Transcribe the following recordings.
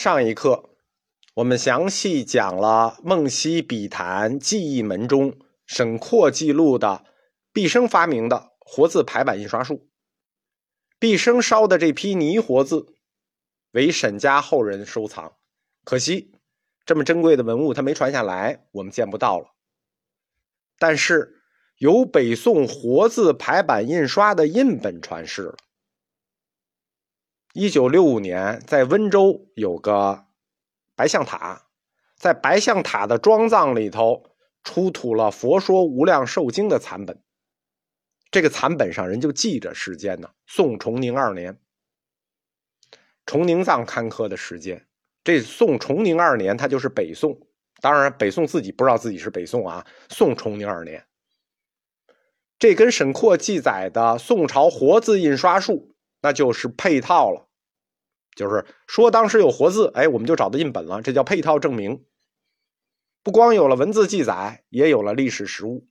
上一课，我们详细讲了梦溪笔谈记忆门中沈括记录的毕生发明的活字排版印刷术。毕生烧的这批泥活字，为沈家后人收藏。可惜，这么珍贵的文物他没传下来，我们见不到了。但是，有北宋活字排版印刷的印本传世了。一九六五年，在温州有个白象塔，在白象塔的庄藏里头出土了《佛说无量寿经》的残本。这个残本上人就记着时间呢，宋崇宁二年，崇宁藏刊刻的时间。这宋崇宁二年，它就是北宋。当然，北宋自己不知道自己是北宋啊。宋崇宁二年，这跟沈括记载的宋朝活字印刷术。那就是配套了，就是说当时有活字，哎，我们就找到印本了，这叫配套证明。不光有了文字记载，也有了历史实物。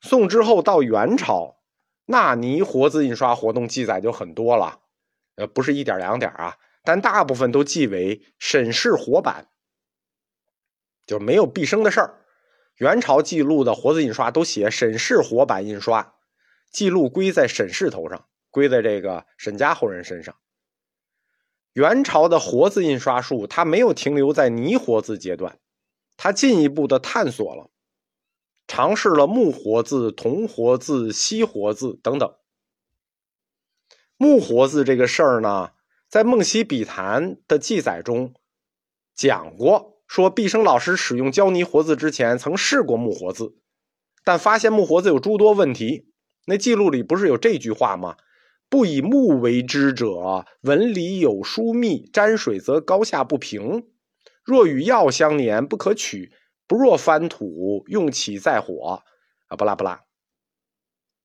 宋之后到元朝，纳尼活字印刷活动记载就很多了，呃，不是一点两点啊，但大部分都记为沈氏活版，就没有毕生的事儿。元朝记录的活字印刷都写沈氏活版印刷，记录归在沈氏头上。归在这个沈家后人身上。元朝的活字印刷术，它没有停留在泥活字阶段，它进一步的探索了，尝试了木活字、铜活字、锡活字等等。木活字这个事儿呢，在《梦溪笔谈》的记载中讲过，说毕生老师使用胶泥活字之前，曾试过木活字，但发现木活字有诸多问题。那记录里不是有这句话吗？不以木为之者，纹理有疏密，沾水则高下不平。若与药相粘，不可取；不若翻土，用起在火。啊，不拉不拉。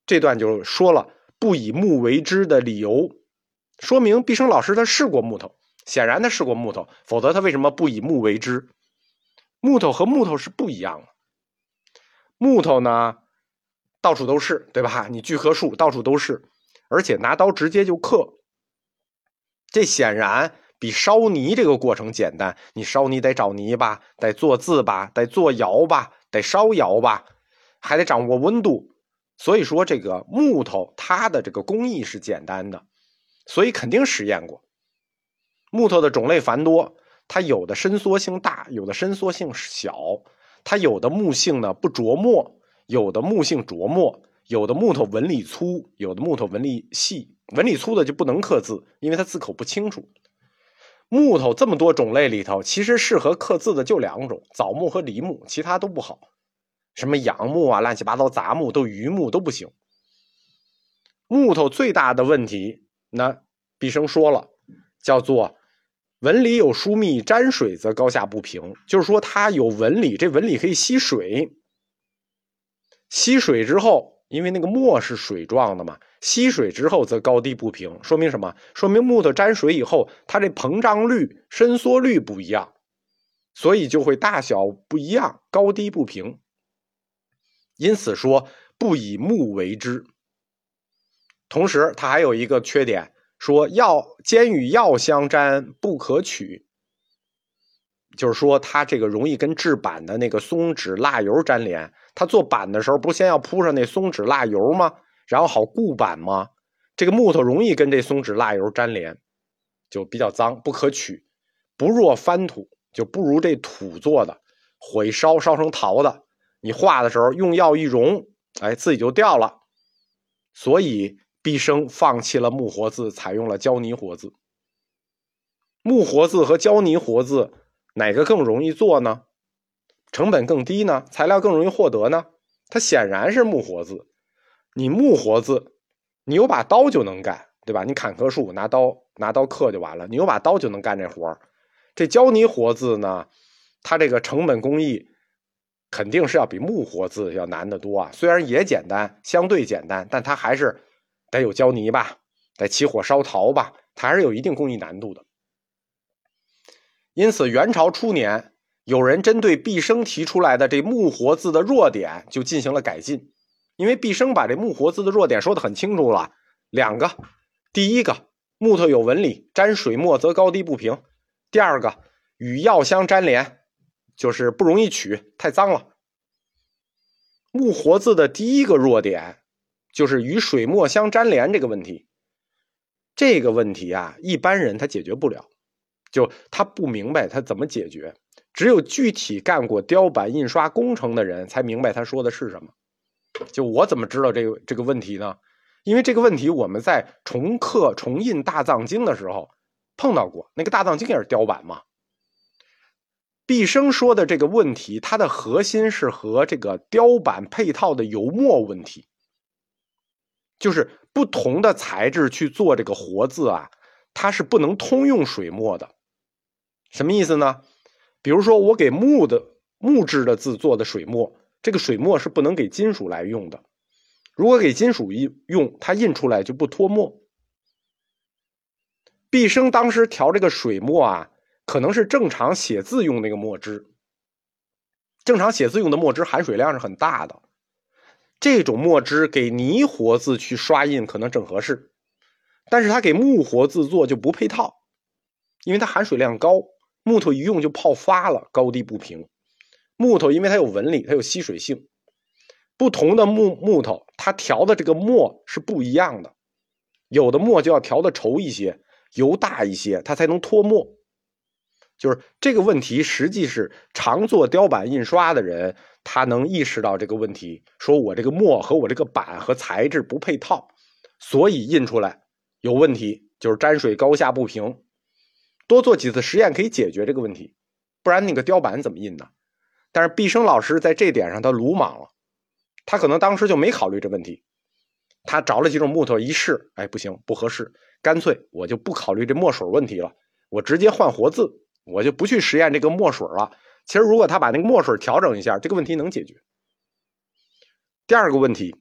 这段就说了不以木为之的理由，说明毕生老师他试过木头，显然他试过木头，否则他为什么不以木为之？木头和木头是不一样的。木头呢，到处都是，对吧？你锯棵树，到处都是。而且拿刀直接就刻，这显然比烧泥这个过程简单。你烧泥得找泥吧，得做字吧，得做窑吧，得烧窑吧，还得掌握温度。所以说，这个木头它的这个工艺是简单的，所以肯定实验过。木头的种类繁多，它有的伸缩性大，有的伸缩性小，它有的木性呢不琢磨，有的木性琢磨。有的木头纹理粗，有的木头纹理细。纹理粗的就不能刻字，因为它字口不清楚。木头这么多种类里头，其实适合刻字的就两种：枣木和梨木，其他都不好。什么杨木啊、乱七八糟杂木、都榆木都不行。木头最大的问题，那毕生说了，叫做纹理有疏密，沾水则高下不平。就是说它有纹理，这纹理可以吸水，吸水之后。因为那个墨是水状的嘛，吸水之后则高低不平，说明什么？说明木头沾水以后，它这膨胀率、伸缩率不一样，所以就会大小不一样，高低不平。因此说不以木为之。同时，它还有一个缺点，说药兼与药相沾，不可取。就是说，它这个容易跟制板的那个松脂蜡油粘连。它做板的时候，不先要铺上那松脂蜡油吗？然后好固板吗？这个木头容易跟这松脂蜡油粘连，就比较脏，不可取。不若翻土，就不如这土做的，火一烧烧成陶的，你画的时候用药一溶，哎，自己就掉了。所以毕生放弃了木活字，采用了胶泥活字。木活字和胶泥活字。哪个更容易做呢？成本更低呢？材料更容易获得呢？它显然是木活字。你木活字，你有把刀就能干，对吧？你砍棵树拿刀拿刀刻就完了。你有把刀就能干这活儿。这胶泥活字呢，它这个成本工艺肯定是要比木活字要难得多啊。虽然也简单，相对简单，但它还是得有胶泥吧，得起火烧陶吧，它还是有一定工艺难度的。因此，元朝初年，有人针对毕生提出来的这木活字的弱点，就进行了改进。因为毕生把这木活字的弱点说的很清楚了，两个：第一个，木头有纹理，沾水墨则高低不平；第二个与药相粘连，就是不容易取，太脏了。木活字的第一个弱点就是与水墨相粘连这个问题。这个问题啊，一般人他解决不了，就他不明白他怎么解决。只有具体干过雕版印刷工程的人才明白他说的是什么。就我怎么知道这个这个问题呢？因为这个问题我们在重刻重印大藏经的时候碰到过，那个大藏经也是雕版嘛。毕生说的这个问题，它的核心是和这个雕版配套的油墨问题，就是不同的材质去做这个活字啊，它是不能通用水墨的。什么意思呢？比如说我给木的木质的字做的水墨，这个水墨是不能给金属来用的。如果给金属印用，它印出来就不脱墨。毕生当时调这个水墨啊。可能是正常写字用那个墨汁，正常写字用的墨汁含水量是很大的，这种墨汁给泥活字去刷印可能正合适，但是它给木活字做就不配套，因为它含水量高，木头一用就泡发了，高低不平。木头因为它有纹理，它有吸水性，不同的木木头它调的这个墨是不一样的，有的墨就要调的稠一些，油大一些，它才能脱墨。就是这个问题，实际是常做雕版印刷的人，他能意识到这个问题，说我这个墨和我这个板和材质不配套，所以印出来有问题，就是沾水高下不平。多做几次实验可以解决这个问题，不然那个雕版怎么印呢？但是毕生老师在这点上他鲁莽了，他可能当时就没考虑这问题，他找了几种木头一试，哎，不行，不合适，干脆我就不考虑这墨水问题了，我直接换活字。我就不去实验这个墨水了。其实，如果他把那个墨水调整一下，这个问题能解决。第二个问题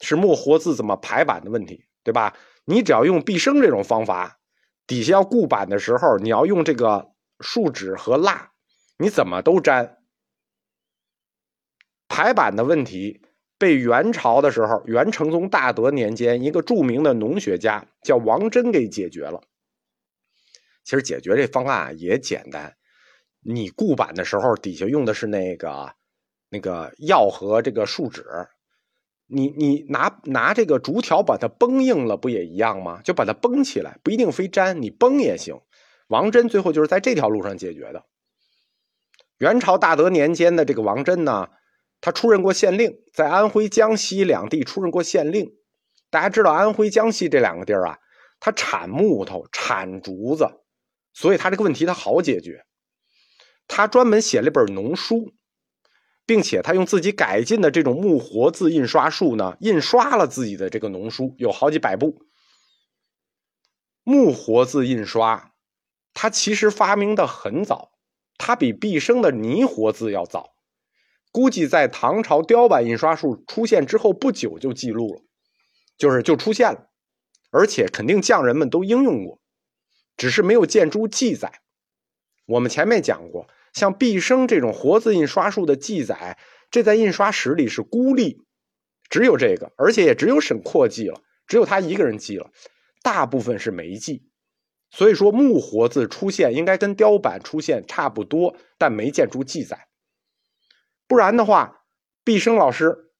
是墨活字怎么排版的问题，对吧？你只要用毕生这种方法，底下要固板的时候，你要用这个树脂和蜡，你怎么都粘。排版的问题被元朝的时候，元成宗大德年间，一个著名的农学家叫王真给解决了。其实解决这方案也简单，你固板的时候底下用的是那个那个药和这个树脂，你你拿拿这个竹条把它绷硬了，不也一样吗？就把它绷起来，不一定非粘，你绷也行。王真最后就是在这条路上解决的。元朝大德年间的这个王真呢，他出任过县令，在安徽、江西两地出任过县令。大家知道安徽、江西这两个地儿啊，它产木头，产竹子。所以他这个问题他好解决，他专门写了一本农书，并且他用自己改进的这种木活字印刷术呢，印刷了自己的这个农书，有好几百部。木活字印刷，它其实发明的很早，它比毕生的泥活字要早，估计在唐朝雕版印刷术出现之后不久就记录了，就是就出现了，而且肯定匠人们都应用过。只是没有见诸记载。我们前面讲过，像毕生这种活字印刷术的记载，这在印刷史里是孤立，只有这个，而且也只有沈括记了，只有他一个人记了，大部分是没记。所以说，木活字出现应该跟雕版出现差不多，但没见出记载。不然的话，毕生老师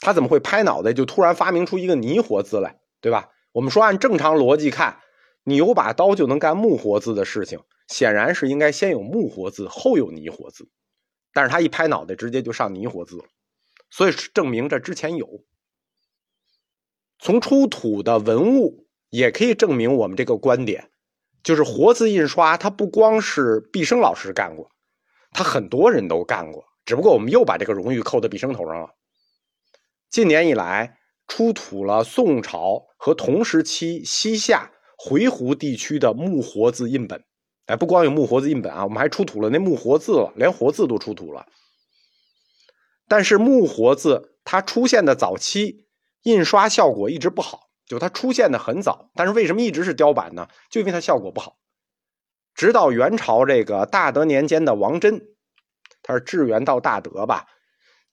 他怎么会拍脑袋就突然发明出一个泥活字来，对吧？我们说按正常逻辑看。你有把刀就能干木活字的事情，显然是应该先有木活字，后有泥活字。但是他一拍脑袋，直接就上泥活字了，所以证明这之前有。从出土的文物也可以证明我们这个观点，就是活字印刷，它不光是毕生老师干过，他很多人都干过，只不过我们又把这个荣誉扣在毕生头上了。近年以来，出土了宋朝和同时期西夏。回鹘地区的木活字印本，哎，不光有木活字印本啊，我们还出土了那木活字了，连活字都出土了。但是木活字它出现的早期，印刷效果一直不好，就它出现的很早，但是为什么一直是雕版呢？就因为它效果不好。直到元朝这个大德年间的王真，他是至元到大德吧，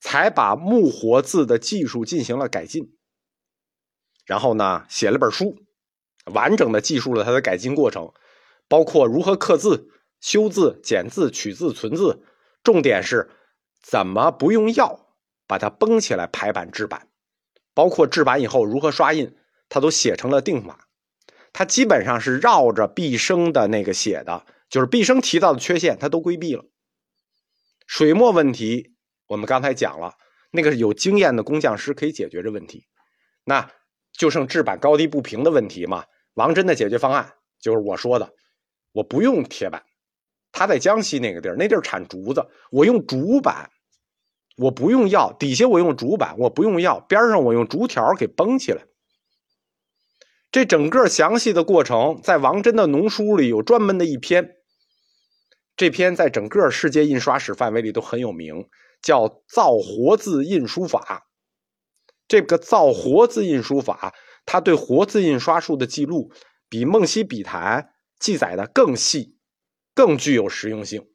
才把木活字的技术进行了改进，然后呢，写了本书。完整的记述了他的改进过程，包括如何刻字、修字、剪字、取字、存字，重点是怎么不用药把它绷起来排版制版，包括制版以后如何刷印，他都写成了定法。他基本上是绕着毕生的那个写的，就是毕生提到的缺陷，他都规避了。水墨问题，我们刚才讲了，那个有经验的工匠师可以解决这问题，那就剩制版高低不平的问题嘛。王真的解决方案就是我说的，我不用铁板，他在江西那个地儿，那地儿产竹子，我用竹板，我不用药，底下我用竹板，我不用药，边上我用竹条给绷起来。这整个详细的过程，在王真的农书里有专门的一篇。这篇在整个世界印刷史范围里都很有名，叫《造活字印书法》。这个造活字印书法，它对活字印刷术的记录，比《梦溪笔谈》记载的更细，更具有实用性。